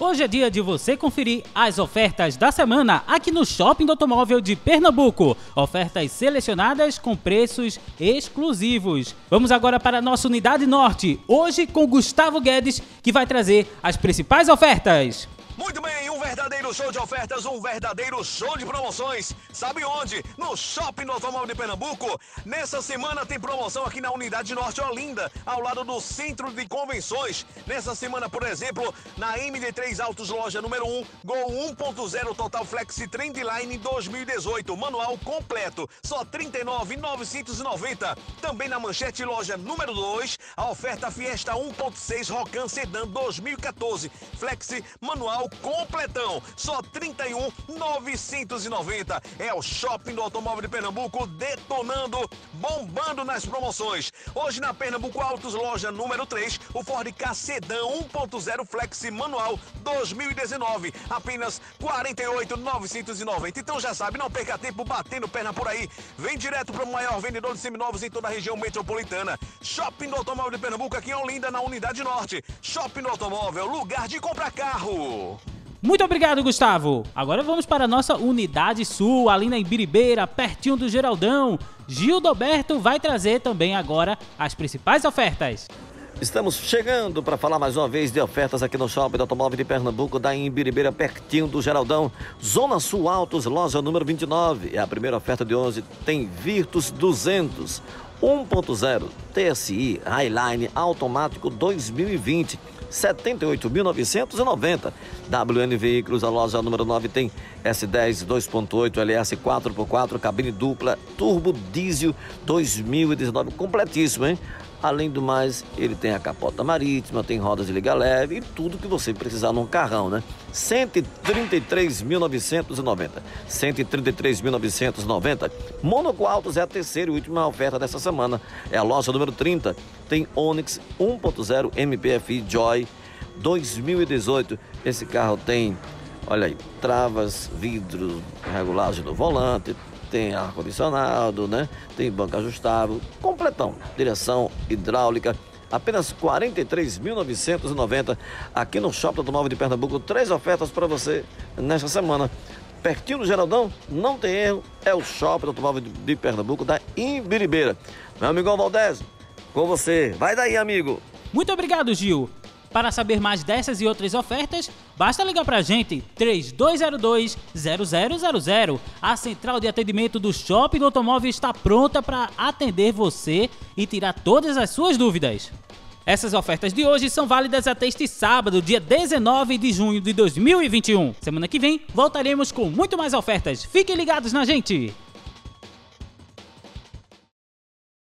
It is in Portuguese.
Hoje é dia de você conferir as ofertas da semana aqui no Shopping do Automóvel de Pernambuco. Ofertas selecionadas com preços exclusivos. Vamos agora para a nossa unidade norte, hoje com Gustavo Guedes, que vai trazer as principais ofertas. Muito bem, show de ofertas, um verdadeiro show de promoções. Sabe onde? No Shopping do Automóvel de Pernambuco. Nessa semana tem promoção aqui na Unidade Norte Olinda, ao lado do Centro de Convenções. Nessa semana, por exemplo, na MD3 Autos Loja número 1, Gol 1.0 Total Flex Trendline 2018, manual completo, só 39,990. Também na Manchete Loja número 2, a oferta Fiesta 1.6 Rocan Sedan 2014, Flex manual completão, só 31,990. É o Shopping do Automóvel de Pernambuco detonando, bombando nas promoções. Hoje na Pernambuco Autos Loja número 3, o Ford K Sedan 1.0 Flex Manual 2019, apenas 48,990. Então já sabe, não perca tempo batendo perna por aí. Vem direto para o maior vendedor de seminovos em toda a região metropolitana. Shopping do Automóvel de Pernambuco aqui em Olinda, na Unidade Norte. Shopping do Automóvel, lugar de comprar carro. Muito obrigado, Gustavo. Agora vamos para a nossa unidade sul, ali na Ibiribeira, pertinho do Geraldão. Gildoberto vai trazer também agora as principais ofertas. Estamos chegando para falar mais uma vez de ofertas aqui no Shopping do Automóvel de Pernambuco, da Imbiribeira, pertinho do Geraldão. Zona Sul Autos, loja número 29. É a primeira oferta de hoje. Tem Virtus 200, 1.0 TSI Highline automático 2020. 78.990. WN Veículos, a loja número 9 tem S10 2.8 LS 4x4, cabine dupla, turbo diesel 2019, completíssimo, hein? Além do mais, ele tem a capota marítima, tem rodas de liga leve e tudo que você precisar num carrão, né? 133.990. 133.990. Monaco Autos é a terceira e última oferta dessa semana. É a loja número 30. Tem Onix 1.0 MPFI Joy 2018. Esse carro tem, olha aí, travas, vidro, regulagem do volante, tem ar-condicionado, né? Tem banco ajustável, completão, direção hidráulica, apenas 43.990 aqui no Shopping Automóvel de Pernambuco. Três ofertas para você nesta semana. Pertinho do Geraldão, não tem erro, é o Shopping Automóvel de Pernambuco da Imbiribeira. Meu amigo Valdez, com você. Vai daí, amigo. Muito obrigado, Gil. Para saber mais dessas e outras ofertas, basta ligar para a gente 3202-0000. A central de atendimento do Shopping do Automóvel está pronta para atender você e tirar todas as suas dúvidas. Essas ofertas de hoje são válidas até este sábado, dia 19 de junho de 2021. Semana que vem voltaremos com muito mais ofertas. Fiquem ligados na gente!